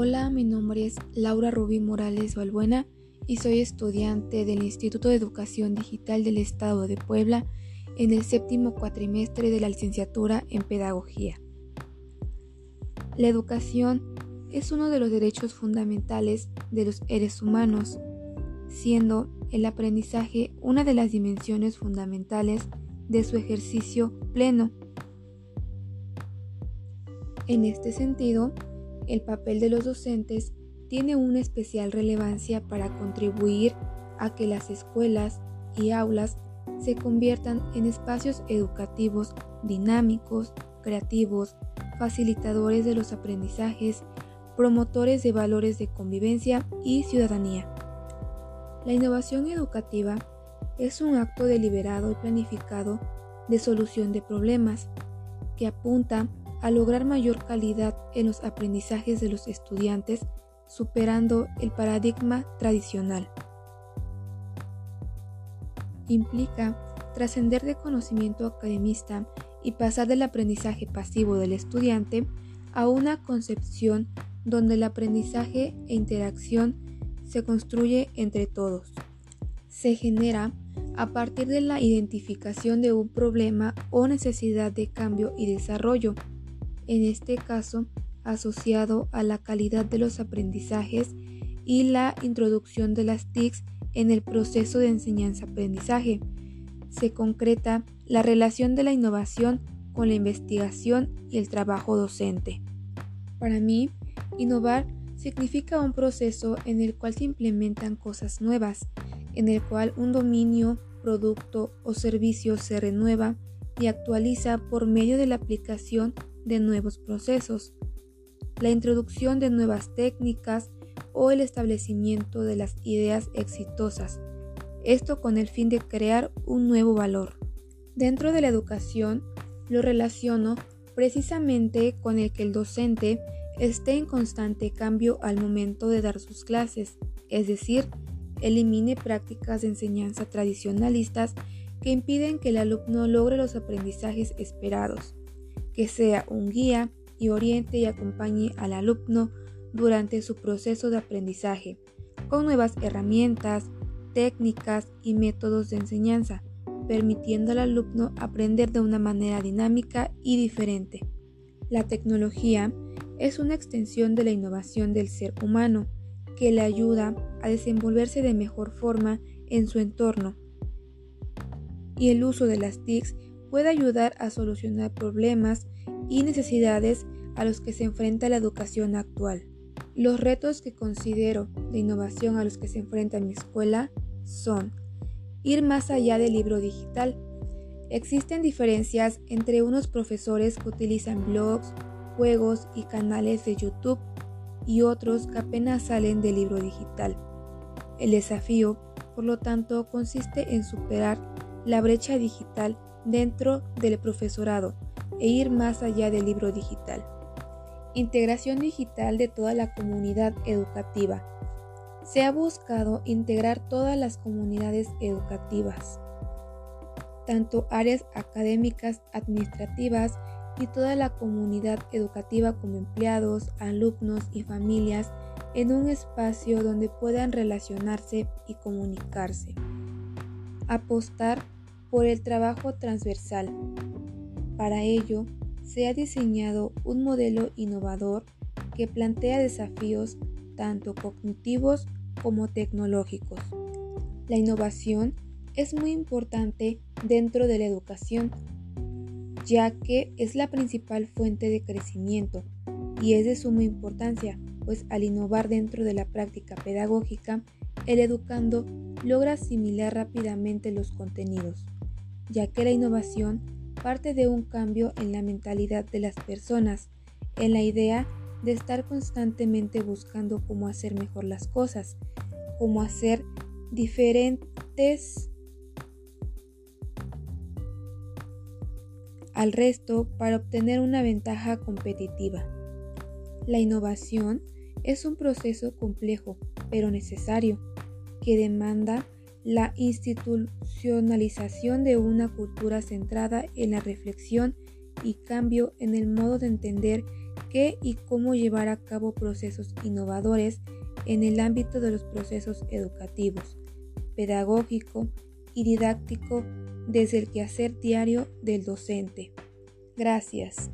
Hola, mi nombre es Laura Rubí Morales Balbuena y soy estudiante del Instituto de Educación Digital del Estado de Puebla en el séptimo cuatrimestre de la licenciatura en Pedagogía. La educación es uno de los derechos fundamentales de los seres humanos, siendo el aprendizaje una de las dimensiones fundamentales de su ejercicio pleno. En este sentido, el papel de los docentes tiene una especial relevancia para contribuir a que las escuelas y aulas se conviertan en espacios educativos dinámicos, creativos, facilitadores de los aprendizajes, promotores de valores de convivencia y ciudadanía. La innovación educativa es un acto deliberado y planificado de solución de problemas que apunta a lograr mayor calidad en los aprendizajes de los estudiantes, superando el paradigma tradicional. Implica trascender de conocimiento academista y pasar del aprendizaje pasivo del estudiante a una concepción donde el aprendizaje e interacción se construye entre todos. Se genera a partir de la identificación de un problema o necesidad de cambio y desarrollo en este caso asociado a la calidad de los aprendizajes y la introducción de las TICs en el proceso de enseñanza-aprendizaje. Se concreta la relación de la innovación con la investigación y el trabajo docente. Para mí, innovar significa un proceso en el cual se implementan cosas nuevas, en el cual un dominio, producto o servicio se renueva y actualiza por medio de la aplicación de nuevos procesos, la introducción de nuevas técnicas o el establecimiento de las ideas exitosas, esto con el fin de crear un nuevo valor. Dentro de la educación lo relaciono precisamente con el que el docente esté en constante cambio al momento de dar sus clases, es decir, elimine prácticas de enseñanza tradicionalistas que impiden que el alumno logre los aprendizajes esperados que sea un guía y oriente y acompañe al alumno durante su proceso de aprendizaje, con nuevas herramientas, técnicas y métodos de enseñanza, permitiendo al alumno aprender de una manera dinámica y diferente. La tecnología es una extensión de la innovación del ser humano, que le ayuda a desenvolverse de mejor forma en su entorno. Y el uso de las TICs puede ayudar a solucionar problemas y necesidades a los que se enfrenta la educación actual. Los retos que considero de innovación a los que se enfrenta mi escuela son ir más allá del libro digital. Existen diferencias entre unos profesores que utilizan blogs, juegos y canales de YouTube y otros que apenas salen del libro digital. El desafío, por lo tanto, consiste en superar la brecha digital dentro del profesorado e ir más allá del libro digital. Integración digital de toda la comunidad educativa. Se ha buscado integrar todas las comunidades educativas, tanto áreas académicas, administrativas y toda la comunidad educativa como empleados, alumnos y familias en un espacio donde puedan relacionarse y comunicarse. Apostar por el trabajo transversal. Para ello, se ha diseñado un modelo innovador que plantea desafíos tanto cognitivos como tecnológicos. La innovación es muy importante dentro de la educación, ya que es la principal fuente de crecimiento y es de suma importancia, pues al innovar dentro de la práctica pedagógica, el educando logra asimilar rápidamente los contenidos ya que la innovación parte de un cambio en la mentalidad de las personas, en la idea de estar constantemente buscando cómo hacer mejor las cosas, cómo hacer diferentes al resto para obtener una ventaja competitiva. La innovación es un proceso complejo, pero necesario, que demanda la institucionalización de una cultura centrada en la reflexión y cambio en el modo de entender qué y cómo llevar a cabo procesos innovadores en el ámbito de los procesos educativos, pedagógico y didáctico desde el quehacer diario del docente. Gracias.